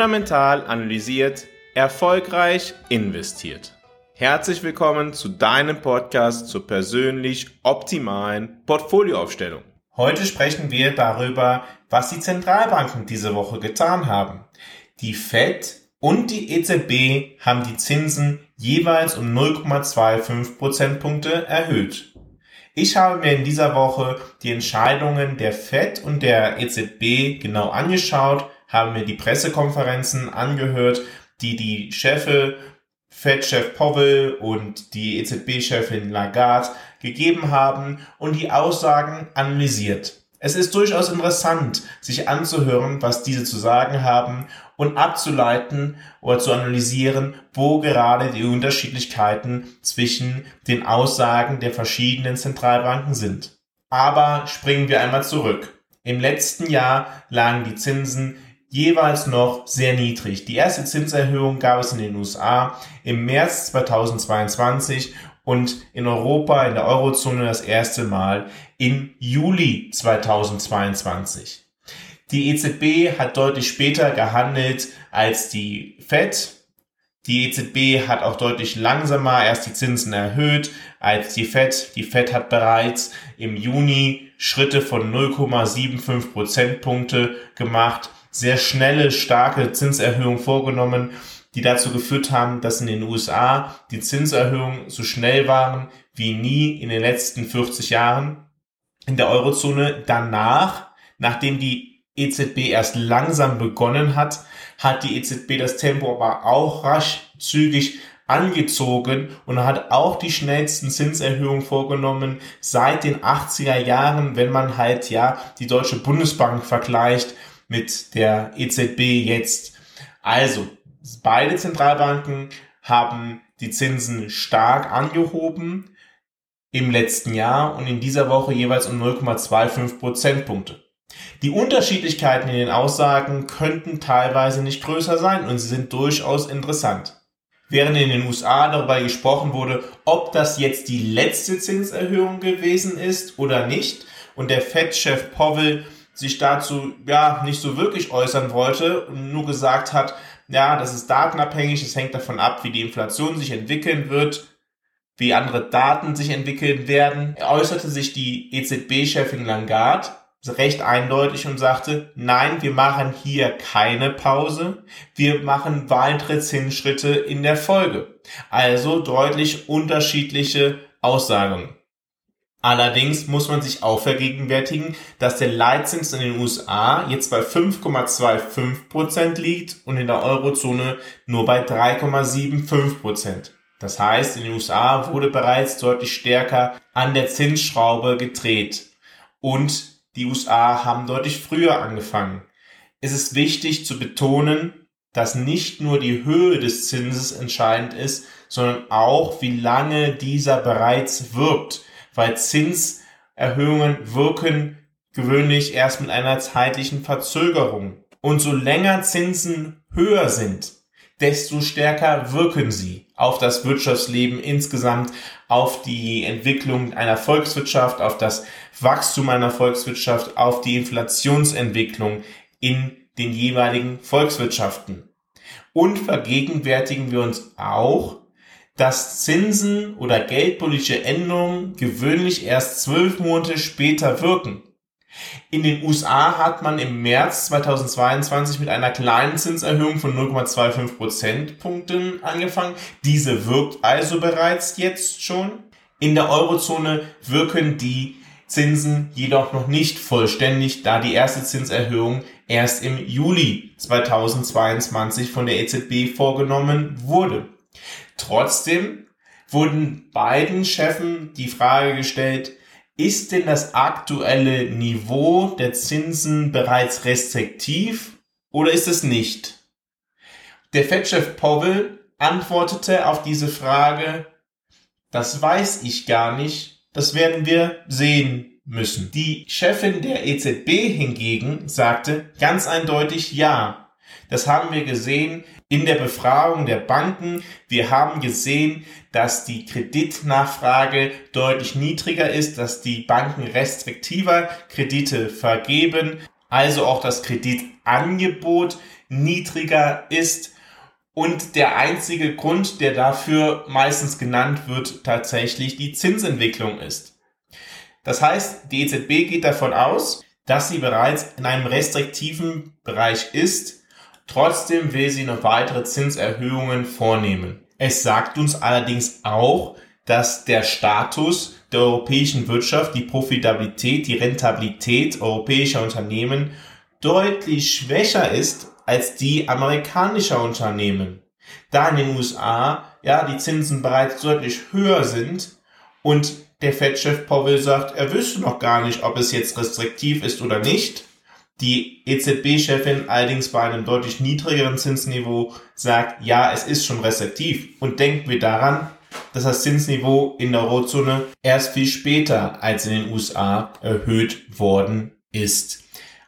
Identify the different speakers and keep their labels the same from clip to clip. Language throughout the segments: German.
Speaker 1: fundamental analysiert, erfolgreich investiert. Herzlich willkommen zu deinem Podcast zur persönlich optimalen Portfolioaufstellung. Heute sprechen wir darüber, was die Zentralbanken diese Woche getan haben. Die Fed und die EZB haben die Zinsen jeweils um 0,25 Prozentpunkte erhöht. Ich habe mir in dieser Woche die Entscheidungen der Fed und der EZB genau angeschaut, habe mir die Pressekonferenzen angehört, die die Chefe, Fed-Chef Powell und die EZB-Chefin Lagarde gegeben haben und die Aussagen analysiert. Es ist durchaus interessant, sich anzuhören, was diese zu sagen haben und abzuleiten oder zu analysieren, wo gerade die Unterschiedlichkeiten zwischen den Aussagen der verschiedenen Zentralbanken sind. Aber springen wir einmal zurück. Im letzten Jahr lagen die Zinsen jeweils noch sehr niedrig. Die erste Zinserhöhung gab es in den USA im März 2022 und in Europa, in der Eurozone das erste Mal im Juli 2022. Die EZB hat deutlich später gehandelt als die Fed. Die EZB hat auch deutlich langsamer erst die Zinsen erhöht als die Fed. Die Fed hat bereits im Juni Schritte von 0,75 Prozentpunkte gemacht, sehr schnelle, starke Zinserhöhungen vorgenommen die dazu geführt haben, dass in den USA die Zinserhöhungen so schnell waren wie nie in den letzten 40 Jahren. In der Eurozone danach, nachdem die EZB erst langsam begonnen hat, hat die EZB das Tempo aber auch rasch zügig angezogen und hat auch die schnellsten Zinserhöhungen vorgenommen seit den 80er Jahren, wenn man halt ja die Deutsche Bundesbank vergleicht mit der EZB jetzt. Also, Beide Zentralbanken haben die Zinsen stark angehoben im letzten Jahr und in dieser Woche jeweils um 0,25 Prozentpunkte. Die Unterschiedlichkeiten in den Aussagen könnten teilweise nicht größer sein und sie sind durchaus interessant. Während in den USA darüber gesprochen wurde, ob das jetzt die letzte Zinserhöhung gewesen ist oder nicht und der Fed-Chef Powell sich dazu ja nicht so wirklich äußern wollte und nur gesagt hat, ja, das ist datenabhängig, es hängt davon ab, wie die Inflation sich entwickeln wird, wie andere Daten sich entwickeln werden. Er äußerte sich die EZB-Chefin Lagarde recht eindeutig und sagte, nein, wir machen hier keine Pause, wir machen weitere Zinsschritte in der Folge. Also deutlich unterschiedliche Aussagen. Allerdings muss man sich auch vergegenwärtigen, dass der Leitzins in den USA jetzt bei 5,25% liegt und in der Eurozone nur bei 3,75%. Das heißt, in den USA wurde bereits deutlich stärker an der Zinsschraube gedreht und die USA haben deutlich früher angefangen. Es ist wichtig zu betonen, dass nicht nur die Höhe des Zinses entscheidend ist, sondern auch wie lange dieser bereits wirkt weil Zinserhöhungen wirken gewöhnlich erst mit einer zeitlichen Verzögerung. Und so länger Zinsen höher sind, desto stärker wirken sie auf das Wirtschaftsleben insgesamt, auf die Entwicklung einer Volkswirtschaft, auf das Wachstum einer Volkswirtschaft, auf die Inflationsentwicklung in den jeweiligen Volkswirtschaften. Und vergegenwärtigen wir uns auch, dass Zinsen oder geldpolitische Änderungen gewöhnlich erst zwölf Monate später wirken. In den USA hat man im März 2022 mit einer kleinen Zinserhöhung von 0,25 Prozentpunkten angefangen. Diese wirkt also bereits jetzt schon. In der Eurozone wirken die Zinsen jedoch noch nicht vollständig, da die erste Zinserhöhung erst im Juli 2022 von der EZB vorgenommen wurde. Trotzdem wurden beiden Chefen die Frage gestellt, ist denn das aktuelle Niveau der Zinsen bereits restriktiv oder ist es nicht? Der Fed-Chef Powell antwortete auf diese Frage, das weiß ich gar nicht, das werden wir sehen müssen. Die Chefin der EZB hingegen sagte ganz eindeutig ja. Das haben wir gesehen in der Befragung der Banken. Wir haben gesehen, dass die Kreditnachfrage deutlich niedriger ist, dass die Banken restriktiver Kredite vergeben, also auch das Kreditangebot niedriger ist. Und der einzige Grund, der dafür meistens genannt wird, tatsächlich die Zinsentwicklung ist. Das heißt, die EZB geht davon aus, dass sie bereits in einem restriktiven Bereich ist. Trotzdem will sie noch weitere Zinserhöhungen vornehmen. Es sagt uns allerdings auch, dass der Status der europäischen Wirtschaft, die Profitabilität, die Rentabilität europäischer Unternehmen deutlich schwächer ist als die amerikanischer Unternehmen. Da in den USA ja die Zinsen bereits deutlich höher sind und der Fed-Chef Powell sagt, er wüsste noch gar nicht, ob es jetzt restriktiv ist oder nicht. Die EZB-Chefin allerdings bei einem deutlich niedrigeren Zinsniveau sagt, ja, es ist schon restriktiv. Und denken wir daran, dass das Zinsniveau in der Eurozone erst viel später als in den USA erhöht worden ist.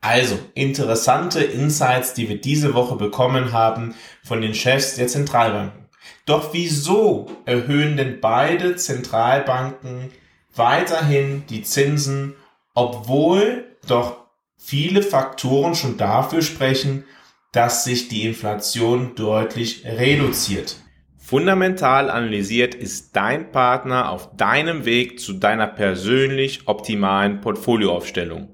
Speaker 1: Also interessante Insights, die wir diese Woche bekommen haben von den Chefs der Zentralbanken. Doch wieso erhöhen denn beide Zentralbanken weiterhin die Zinsen, obwohl doch viele Faktoren schon dafür sprechen, dass sich die Inflation deutlich reduziert?
Speaker 2: Fundamental analysiert ist dein Partner auf deinem Weg zu deiner persönlich optimalen Portfolioaufstellung.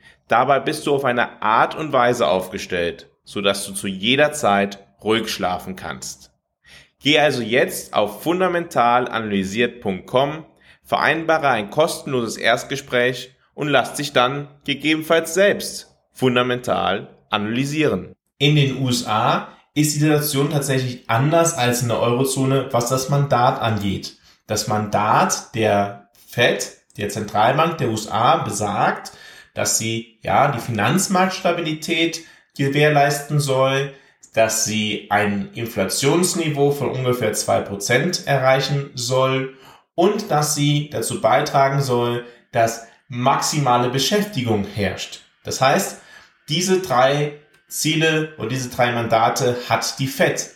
Speaker 2: Dabei bist du auf eine Art und Weise aufgestellt, sodass du zu jeder Zeit ruhig schlafen kannst. Geh also jetzt auf fundamentalanalysiert.com, vereinbare ein kostenloses Erstgespräch und lass dich dann gegebenenfalls selbst fundamental analysieren.
Speaker 1: In den USA ist die Situation tatsächlich anders als in der Eurozone, was das Mandat angeht. Das Mandat der Fed, der Zentralbank der USA, besagt, dass sie ja die Finanzmarktstabilität gewährleisten soll, dass sie ein Inflationsniveau von ungefähr zwei Prozent erreichen soll und dass sie dazu beitragen soll, dass maximale Beschäftigung herrscht. Das heißt, diese drei Ziele und diese drei Mandate hat die FED.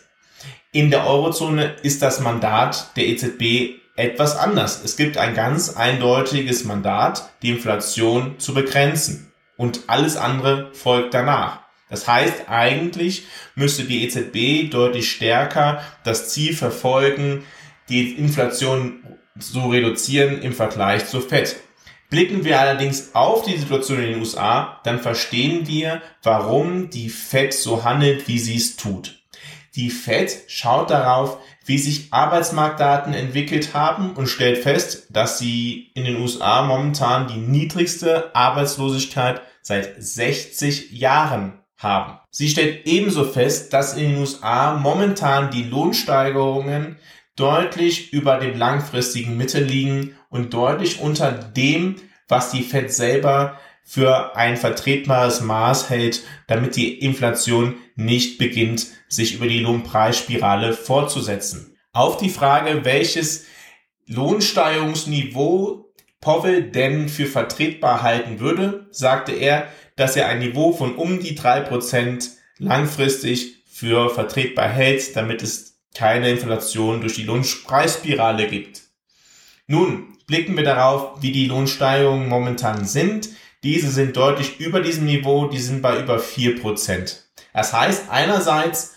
Speaker 1: In der Eurozone ist das Mandat der EZB etwas anders. Es gibt ein ganz eindeutiges Mandat, die Inflation zu begrenzen. Und alles andere folgt danach. Das heißt, eigentlich müsste die EZB deutlich stärker das Ziel verfolgen, die Inflation zu reduzieren im Vergleich zur FED. Blicken wir allerdings auf die Situation in den USA, dann verstehen wir, warum die FED so handelt, wie sie es tut. Die Fed schaut darauf, wie sich Arbeitsmarktdaten entwickelt haben und stellt fest, dass sie in den USA momentan die niedrigste Arbeitslosigkeit seit 60 Jahren haben. Sie stellt ebenso fest, dass in den USA momentan die Lohnsteigerungen deutlich über dem langfristigen Mittel liegen und deutlich unter dem, was die Fed selber für ein vertretbares Maß hält, damit die Inflation nicht beginnt, sich über die Lohnpreisspirale fortzusetzen. Auf die Frage, welches Lohnsteigerungsniveau Powell denn für vertretbar halten würde, sagte er, dass er ein Niveau von um die drei Prozent langfristig für vertretbar hält, damit es keine Inflation durch die Lohnpreisspirale gibt. Nun blicken wir darauf, wie die Lohnsteigerungen momentan sind. Diese sind deutlich über diesem Niveau, die sind bei über 4%. Das heißt, einerseits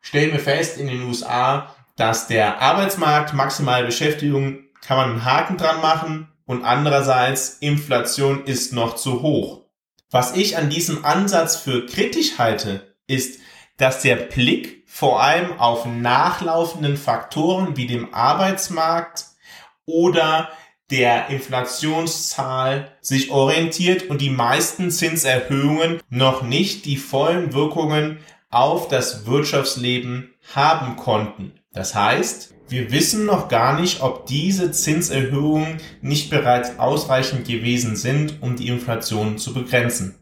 Speaker 1: stellen wir fest in den USA, dass der Arbeitsmarkt maximale Beschäftigung kann man einen Haken dran machen und andererseits Inflation ist noch zu hoch. Was ich an diesem Ansatz für kritisch halte, ist, dass der Blick vor allem auf nachlaufenden Faktoren wie dem Arbeitsmarkt oder der Inflationszahl sich orientiert und die meisten Zinserhöhungen noch nicht die vollen Wirkungen auf das Wirtschaftsleben haben konnten. Das heißt, wir wissen noch gar nicht, ob diese Zinserhöhungen nicht bereits ausreichend gewesen sind, um die Inflation zu begrenzen.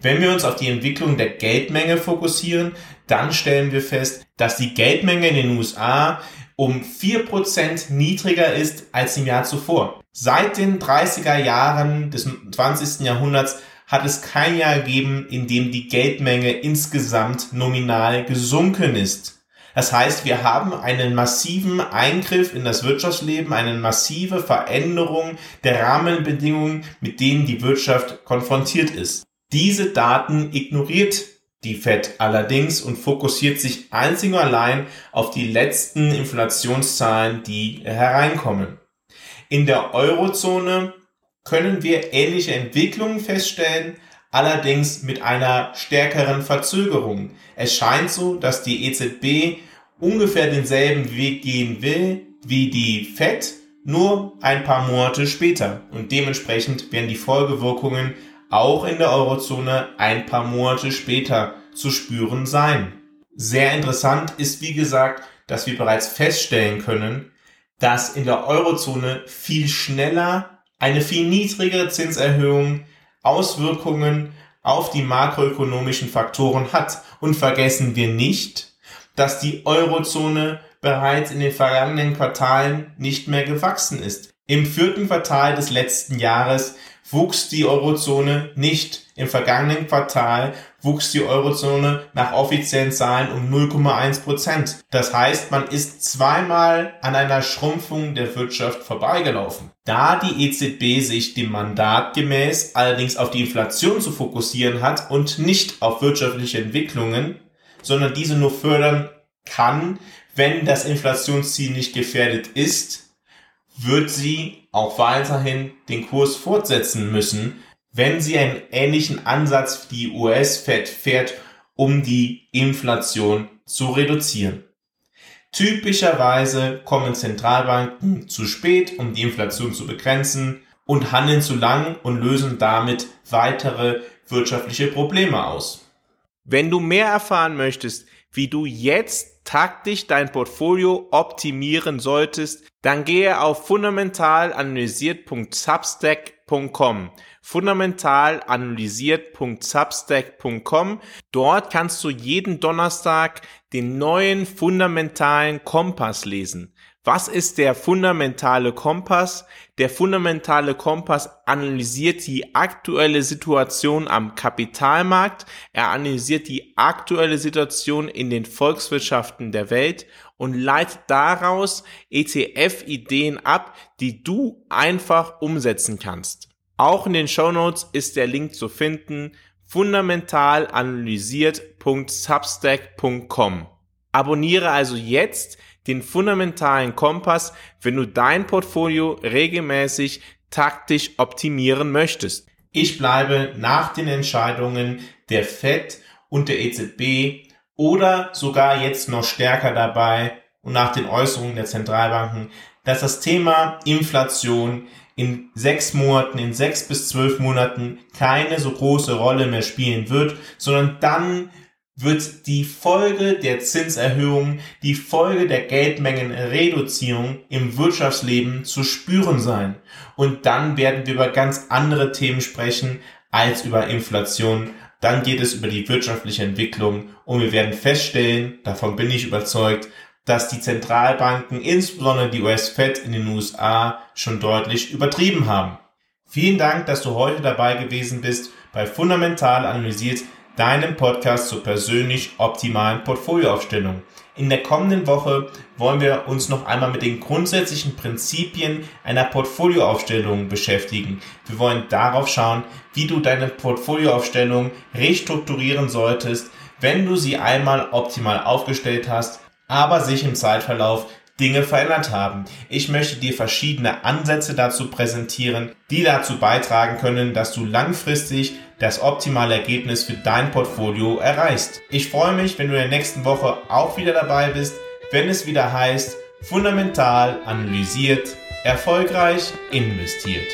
Speaker 1: Wenn wir uns auf die Entwicklung der Geldmenge fokussieren, dann stellen wir fest, dass die Geldmenge in den USA um 4% niedriger ist als im Jahr zuvor. Seit den 30er Jahren des 20. Jahrhunderts hat es kein Jahr gegeben, in dem die Geldmenge insgesamt nominal gesunken ist. Das heißt, wir haben einen massiven Eingriff in das Wirtschaftsleben, eine massive Veränderung der Rahmenbedingungen, mit denen die Wirtschaft konfrontiert ist. Diese Daten ignoriert die Fed allerdings und fokussiert sich einzig und allein auf die letzten Inflationszahlen, die hereinkommen. In der Eurozone können wir ähnliche Entwicklungen feststellen, allerdings mit einer stärkeren Verzögerung. Es scheint so, dass die EZB ungefähr denselben Weg gehen will wie die Fed, nur ein paar Monate später. Und dementsprechend werden die Folgewirkungen auch in der Eurozone ein paar Monate später zu spüren sein. Sehr interessant ist, wie gesagt, dass wir bereits feststellen können, dass in der Eurozone viel schneller eine viel niedrigere Zinserhöhung Auswirkungen auf die makroökonomischen Faktoren hat. Und vergessen wir nicht, dass die Eurozone bereits in den vergangenen Quartalen nicht mehr gewachsen ist. Im vierten Quartal des letzten Jahres wuchs die Eurozone nicht. Im vergangenen Quartal wuchs die Eurozone nach offiziellen Zahlen um 0,1 Prozent. Das heißt, man ist zweimal an einer Schrumpfung der Wirtschaft vorbeigelaufen. Da die EZB sich dem Mandat gemäß allerdings auf die Inflation zu fokussieren hat und nicht auf wirtschaftliche Entwicklungen, sondern diese nur fördern kann, wenn das Inflationsziel nicht gefährdet ist, wird sie auch weiterhin den Kurs fortsetzen müssen, wenn sie einen ähnlichen Ansatz wie die US-Fed fährt, um die Inflation zu reduzieren. Typischerweise kommen Zentralbanken zu spät, um die Inflation zu begrenzen und handeln zu lang und lösen damit weitere wirtschaftliche Probleme aus.
Speaker 2: Wenn du mehr erfahren möchtest, wie du jetzt taktisch dein Portfolio optimieren solltest, dann gehe auf fundamentalanalysiert.substack.com. Fundamentalanalysiert.substack.com. Dort kannst du jeden Donnerstag den neuen fundamentalen Kompass lesen. Was ist der fundamentale Kompass? Der fundamentale Kompass analysiert die aktuelle Situation am Kapitalmarkt, er analysiert die aktuelle Situation in den Volkswirtschaften der Welt und leitet daraus ETF-Ideen ab, die du einfach umsetzen kannst. Auch in den Show Notes ist der Link zu finden fundamentalanalysiert.substack.com. Abonniere also jetzt den fundamentalen Kompass, wenn du dein Portfolio regelmäßig taktisch optimieren möchtest.
Speaker 1: Ich bleibe nach den Entscheidungen der Fed und der EZB oder sogar jetzt noch stärker dabei und nach den Äußerungen der Zentralbanken, dass das Thema Inflation in sechs Monaten, in sechs bis zwölf Monaten keine so große Rolle mehr spielen wird, sondern dann wird die Folge der Zinserhöhung, die Folge der Geldmengenreduzierung im Wirtschaftsleben zu spüren sein. Und dann werden wir über ganz andere Themen sprechen als über Inflation. Dann geht es über die wirtschaftliche Entwicklung und wir werden feststellen, davon bin ich überzeugt, dass die Zentralbanken, insbesondere die US-Fed in den USA, schon deutlich übertrieben haben. Vielen Dank, dass du heute dabei gewesen bist bei Fundamental analysiert deinem Podcast zur persönlich optimalen Portfolioaufstellung. In der kommenden Woche wollen wir uns noch einmal mit den grundsätzlichen Prinzipien einer Portfolioaufstellung beschäftigen. Wir wollen darauf schauen, wie du deine Portfolioaufstellung restrukturieren solltest, wenn du sie einmal optimal aufgestellt hast, aber sich im Zeitverlauf Dinge verändert haben. Ich möchte dir verschiedene Ansätze dazu präsentieren, die dazu beitragen können, dass du langfristig das optimale Ergebnis für dein Portfolio erreichst. Ich freue mich, wenn du in der nächsten Woche auch wieder dabei bist, wenn es wieder heißt, fundamental analysiert, erfolgreich investiert.